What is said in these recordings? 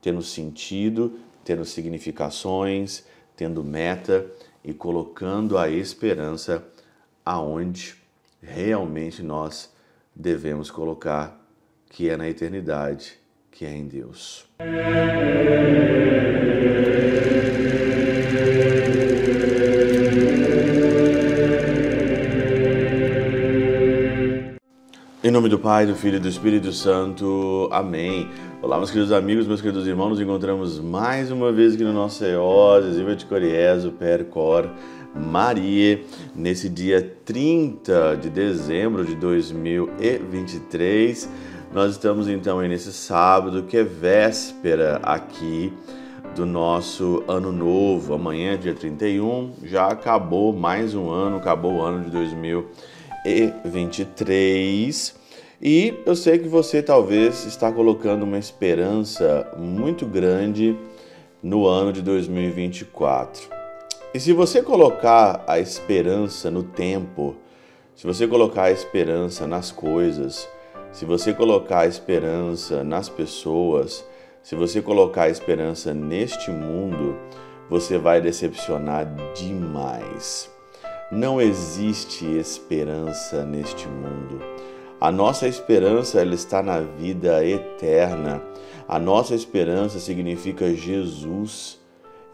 tendo sentido, tendo significações, tendo meta e colocando a esperança aonde realmente nós devemos colocar, que é na eternidade, que é em Deus. Em nome do Pai, do Filho e do Espírito Santo. Amém. Olá, meus queridos amigos, meus queridos irmãos. Nos encontramos mais uma vez aqui no nosso EOS, Ziva de Coriezo, Percor, Maria, nesse dia 30 de dezembro de 2023. Nós estamos então aí nesse sábado, que é véspera aqui do nosso ano novo. Amanhã, dia 31, já acabou mais um ano, acabou o ano de 2023 e 23. E eu sei que você talvez está colocando uma esperança muito grande no ano de 2024. E se você colocar a esperança no tempo, se você colocar a esperança nas coisas, se você colocar a esperança nas pessoas, se você colocar a esperança neste mundo, você vai decepcionar demais. Não existe esperança neste mundo. A nossa esperança ela está na vida eterna. A nossa esperança significa Jesus.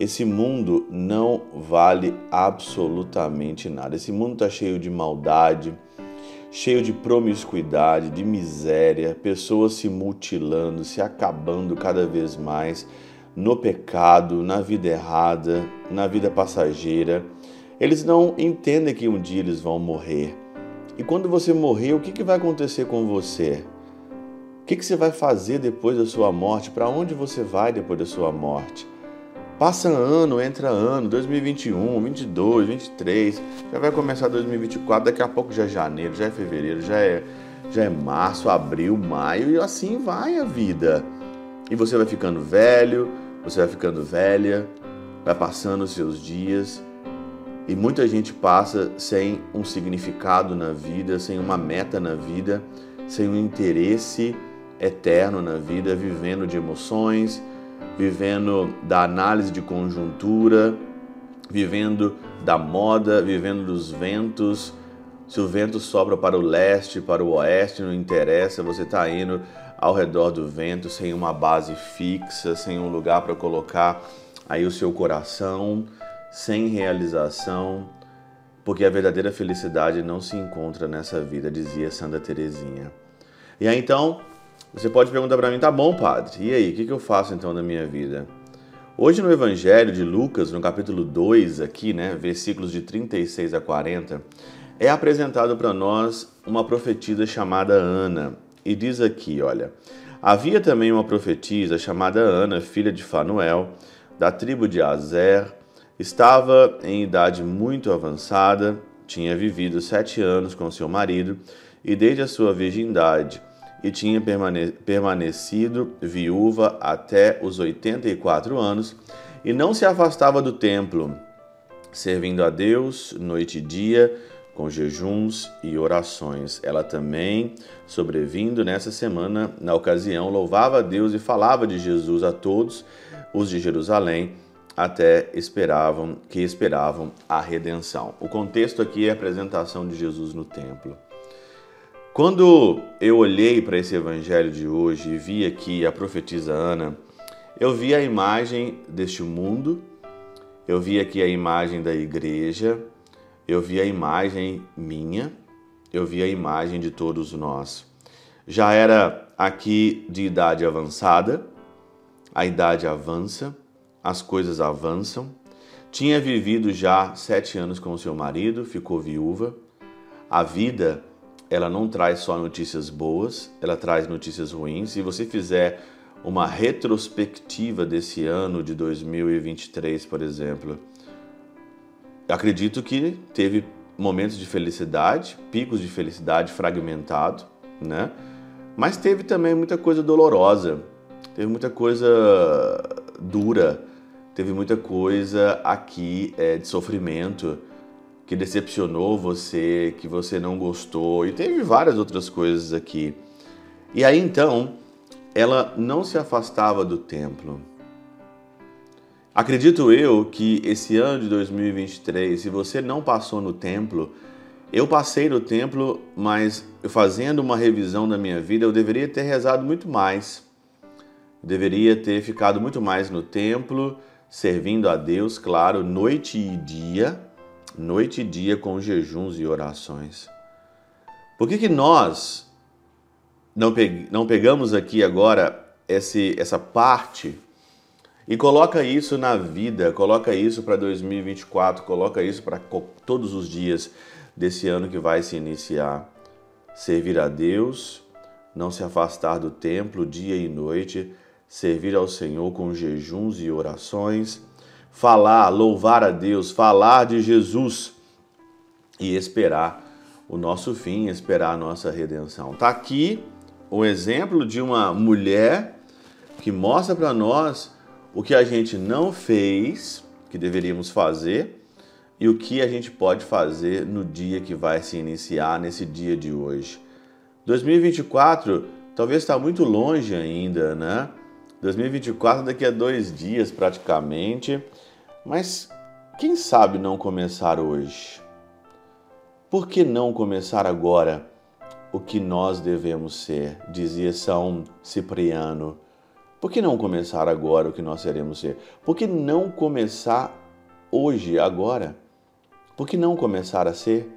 Esse mundo não vale absolutamente nada. Esse mundo está cheio de maldade, cheio de promiscuidade, de miséria, pessoas se mutilando, se acabando cada vez mais no pecado, na vida errada, na vida passageira. Eles não entendem que um dia eles vão morrer. E quando você morrer, o que, que vai acontecer com você? O que, que você vai fazer depois da sua morte? Para onde você vai depois da sua morte? Passa ano, entra ano, 2021, 22, 23, já vai começar 2024, daqui a pouco já é janeiro, já é fevereiro, já é, já é março, abril, maio, e assim vai a vida. E você vai ficando velho, você vai ficando velha, vai passando os seus dias, e muita gente passa sem um significado na vida, sem uma meta na vida, sem um interesse eterno na vida, vivendo de emoções, vivendo da análise de conjuntura, vivendo da moda, vivendo dos ventos. Se o vento sopra para o leste, para o oeste, não interessa, você está indo ao redor do vento sem uma base fixa, sem um lugar para colocar aí o seu coração sem realização, porque a verdadeira felicidade não se encontra nessa vida, dizia Santa Teresinha. E aí então, você pode perguntar para mim, tá bom, padre, e aí, o que, eu faço então na minha vida? Hoje no Evangelho de Lucas, no capítulo 2, aqui, né, versículos de 36 a 40, é apresentado para nós uma profetisa chamada Ana. E diz aqui, olha, havia também uma profetisa chamada Ana, filha de Fanuel, da tribo de Azer, Estava em idade muito avançada, tinha vivido sete anos com seu marido e desde a sua virgindade, e tinha permane permanecido viúva até os 84 anos, e não se afastava do templo, servindo a Deus noite e dia, com jejuns e orações. Ela também, sobrevindo nessa semana, na ocasião, louvava a Deus e falava de Jesus a todos os de Jerusalém até esperavam que esperavam a redenção. O contexto aqui é a apresentação de Jesus no templo. Quando eu olhei para esse evangelho de hoje e vi aqui a profetisa Ana, eu vi a imagem deste mundo, eu vi aqui a imagem da igreja, eu vi a imagem minha, eu vi a imagem de todos nós. Já era aqui de idade avançada, a idade avança, as coisas avançam. Tinha vivido já sete anos com seu marido, ficou viúva. A vida, ela não traz só notícias boas, ela traz notícias ruins. Se você fizer uma retrospectiva desse ano de 2023, por exemplo, acredito que teve momentos de felicidade, picos de felicidade fragmentado, né? Mas teve também muita coisa dolorosa, teve muita coisa dura, teve muita coisa aqui é, de sofrimento que decepcionou você, que você não gostou, e teve várias outras coisas aqui. E aí então, ela não se afastava do templo. Acredito eu que esse ano de 2023, se você não passou no templo, eu passei no templo, mas fazendo uma revisão da minha vida, eu deveria ter rezado muito mais. deveria ter ficado muito mais no templo, servindo a Deus, claro, noite e dia, noite e dia com jejuns e orações. Por que, que nós não, não pegamos aqui agora esse, essa parte e coloca isso na vida, coloca isso para 2024, coloca isso para todos os dias desse ano que vai se iniciar. Servir a Deus, não se afastar do templo dia e noite, servir ao Senhor com jejuns e orações, falar, louvar a Deus, falar de Jesus e esperar o nosso fim, esperar a nossa redenção. Está aqui o exemplo de uma mulher que mostra para nós o que a gente não fez, que deveríamos fazer, e o que a gente pode fazer no dia que vai se iniciar, nesse dia de hoje. 2024 talvez está muito longe ainda, né? 2024 daqui a dois dias praticamente, mas quem sabe não começar hoje? Por que não começar agora o que nós devemos ser? Dizia São Cipriano. Por que não começar agora o que nós seremos ser? Por que não começar hoje, agora? Por que não começar a ser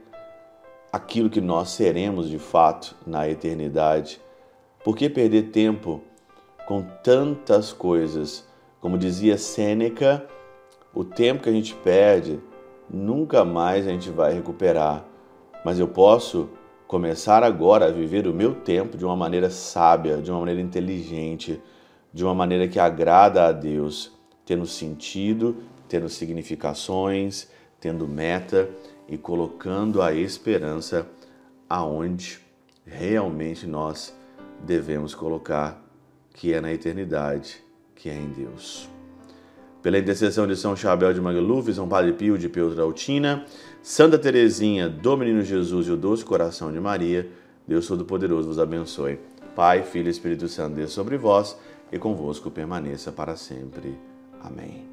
aquilo que nós seremos de fato na eternidade? Por que perder tempo com tantas coisas? Como dizia Sêneca, o tempo que a gente perde nunca mais a gente vai recuperar. Mas eu posso começar agora a viver o meu tempo de uma maneira sábia, de uma maneira inteligente de uma maneira que agrada a Deus, tendo sentido, tendo significações, tendo meta e colocando a esperança aonde realmente nós devemos colocar, que é na eternidade, que é em Deus. Pela intercessão de São Chabel de Magluf, São Padre Pio de Peutrautina, Santa Teresinha do Menino Jesus e o Doce Coração de Maria, Deus Todo-Poderoso vos abençoe. Pai, Filho e Espírito Santo, Deus sobre vós e convosco permaneça para sempre. Amém.